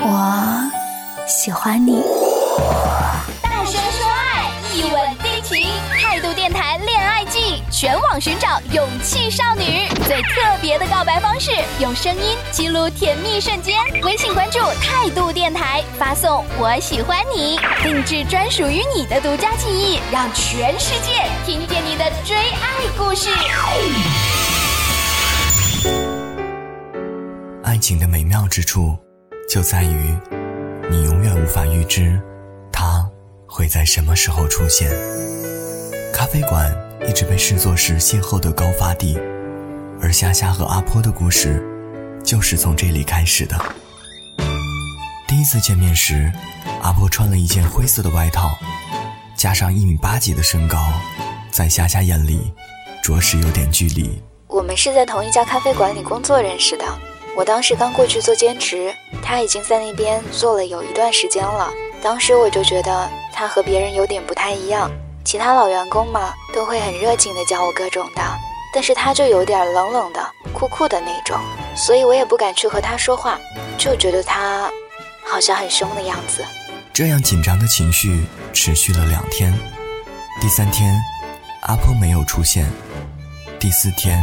我喜欢你。大声说爱，一吻定情。态度电台恋爱季，全网寻找勇气少女，最特别的告白方式，用声音记录甜蜜瞬间。微信关注态度电台，发送“我喜欢你”，定制专属于你的独家记忆，让全世界听见你的追爱故事。爱情的美妙之处。就在于，你永远无法预知，他会在什么时候出现。咖啡馆一直被视作是邂逅的高发地，而夏夏和阿坡的故事，就是从这里开始的。第一次见面时，阿坡穿了一件灰色的外套，加上一米八几的身高，在夏夏眼里，着实有点距离。我们是在同一家咖啡馆里工作认识的。我当时刚过去做兼职，他已经在那边做了有一段时间了。当时我就觉得他和别人有点不太一样，其他老员工嘛都会很热情的教我各种的，但是他就有点冷冷的、酷酷的那种，所以我也不敢去和他说话，就觉得他好像很凶的样子。这样紧张的情绪持续了两天，第三天，阿婆没有出现，第四天，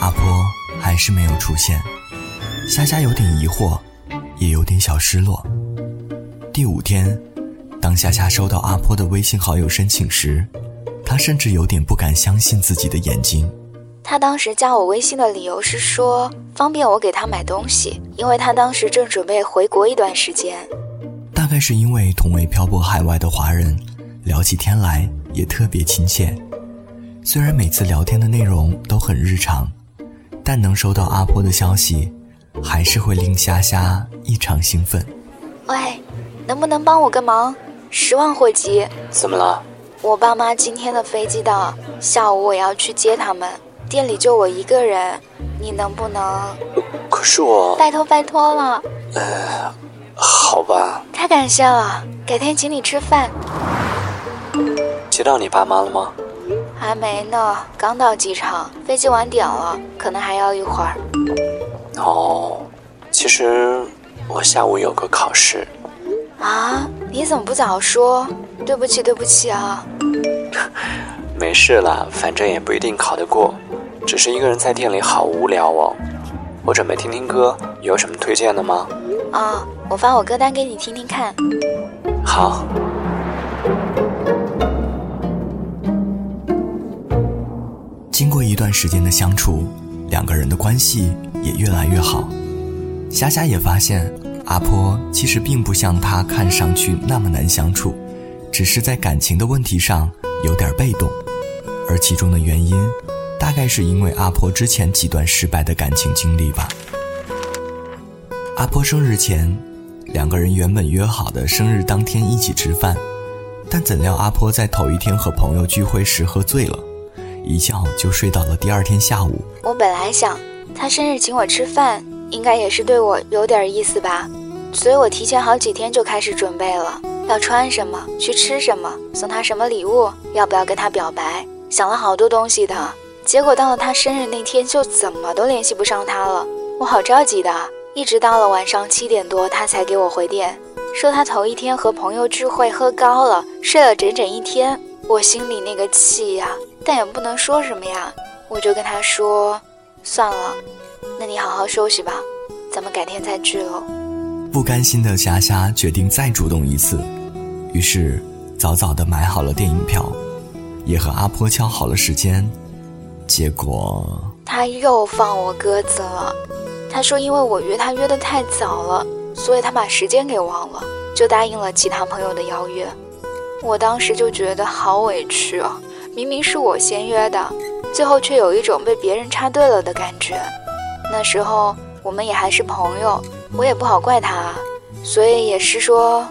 阿婆还是没有出现。夏夏有点疑惑，也有点小失落。第五天，当夏夏收到阿坡的微信好友申请时，她甚至有点不敢相信自己的眼睛。他当时加我微信的理由是说方便我给他买东西，因为他当时正准备回国一段时间。大概是因为同为漂泊海外的华人，聊起天来也特别亲切。虽然每次聊天的内容都很日常，但能收到阿坡的消息。还是会令虾虾异常兴奋。喂，能不能帮我个忙？十万火急！怎么了？我爸妈今天的飞机到，下午我要去接他们，店里就我一个人，你能不能？可是我……拜托拜托了。呃，好吧。太感谢了，改天请你吃饭。接到你爸妈了吗？还没呢，刚到机场，飞机晚点了，可能还要一会儿。哦，其实我下午有个考试。啊？你怎么不早说？对不起，对不起啊。没事啦，反正也不一定考得过，只是一个人在店里好无聊哦。我准备听听歌，有什么推荐的吗？啊，我发我歌单给你听听看。好。经过一段时间的相处，两个人的关系。也越来越好，霞霞也发现阿婆其实并不像她看上去那么难相处，只是在感情的问题上有点被动，而其中的原因，大概是因为阿婆之前几段失败的感情经历吧。阿婆生日前，两个人原本约好的生日当天一起吃饭，但怎料阿婆在头一天和朋友聚会时喝醉了，一觉就睡到了第二天下午。我本来想。他生日请我吃饭，应该也是对我有点意思吧，所以我提前好几天就开始准备了，要穿什么，去吃什么，送他什么礼物，要不要跟他表白，想了好多东西的。结果到了他生日那天，就怎么都联系不上他了，我好着急的，一直到了晚上七点多，他才给我回电，说他头一天和朋友聚会喝高了，睡了整整一天。我心里那个气呀，但也不能说什么呀，我就跟他说。算了，那你好好休息吧，咱们改天再聚喽。不甘心的霞霞决定再主动一次，于是早早的买好了电影票，也和阿坡敲好了时间。结果他又放我鸽子了。他说因为我约他约的太早了，所以他把时间给忘了，就答应了其他朋友的邀约。我当时就觉得好委屈啊，明明是我先约的。最后却有一种被别人插队了的感觉。那时候我们也还是朋友，我也不好怪他，所以也是说，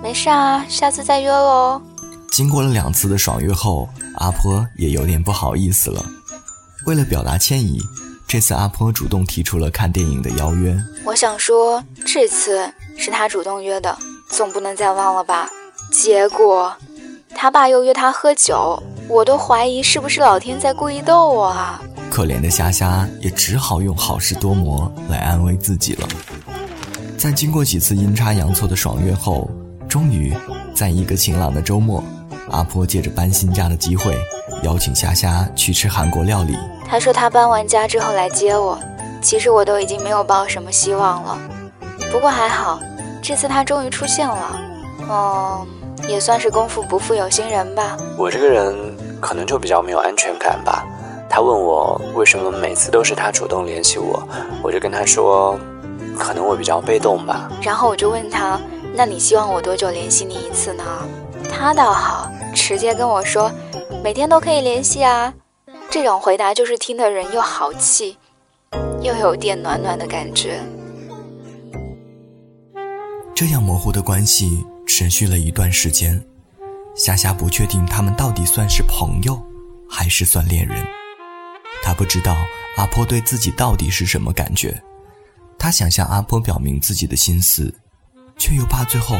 没事啊，下次再约喽。经过了两次的爽约后，阿坡也有点不好意思了。为了表达歉意，这次阿坡主动提出了看电影的邀约。我想说，这次是他主动约的，总不能再忘了吧？结果，他爸又约他喝酒。我都怀疑是不是老天在故意逗我啊！可怜的虾虾也只好用好事多磨来安慰自己了。在经过几次阴差阳错的爽约后，终于在一个晴朗的周末，阿婆借着搬新家的机会，邀请虾虾去吃韩国料理。她说她搬完家之后来接我，其实我都已经没有抱什么希望了。不过还好，这次她终于出现了。哦，也算是功夫不负有心人吧。我这个人可能就比较没有安全感吧。他问我为什么每次都是他主动联系我，我就跟他说，可能我比较被动吧。然后我就问他，那你希望我多久联系你一次呢？他倒好，直接跟我说，每天都可以联系啊。这种回答就是听的人又豪气，又有点暖暖的感觉。这样模糊的关系持续了一段时间，夏夏不确定他们到底算是朋友，还是算恋人。她不知道阿坡对自己到底是什么感觉，她想向阿坡表明自己的心思，却又怕最后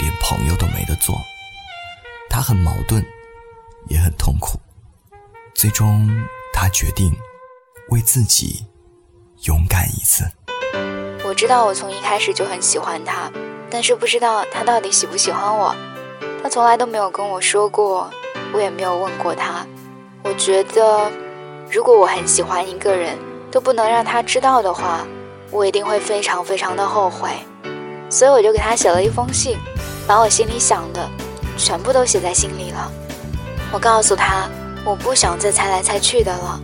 连朋友都没得做。他很矛盾，也很痛苦。最终，他决定为自己勇敢一次。我知道我从一开始就很喜欢他，但是不知道他到底喜不喜欢我。他从来都没有跟我说过，我也没有问过他。我觉得，如果我很喜欢一个人，都不能让他知道的话，我一定会非常非常的后悔。所以我就给他写了一封信，把我心里想的全部都写在信里了。我告诉他，我不想再猜来猜去的了，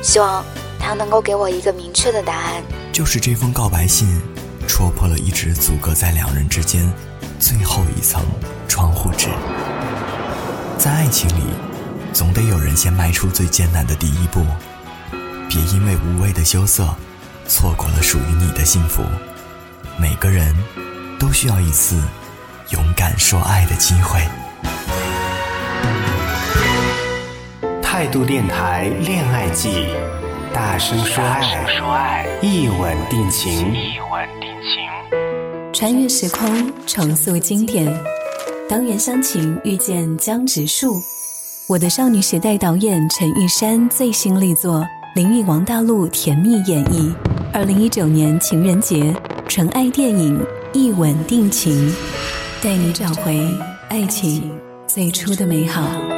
希望他能够给我一个明确的答案。就是这封告白信，戳破了一直阻隔在两人之间最后一层窗户纸。在爱情里，总得有人先迈出最艰难的第一步，别因为无谓的羞涩，错过了属于你的幸福。每个人都需要一次勇敢说爱的机会。态度电台恋爱季，大声说爱，一吻定情。穿越时空，重塑经典。当原乡情遇见江直树，我的少女时代导演陈玉珊最新力作，林与王大陆甜蜜演绎。二零一九年情人节，纯爱电影《一吻定情》，带你找回爱情最初的美好。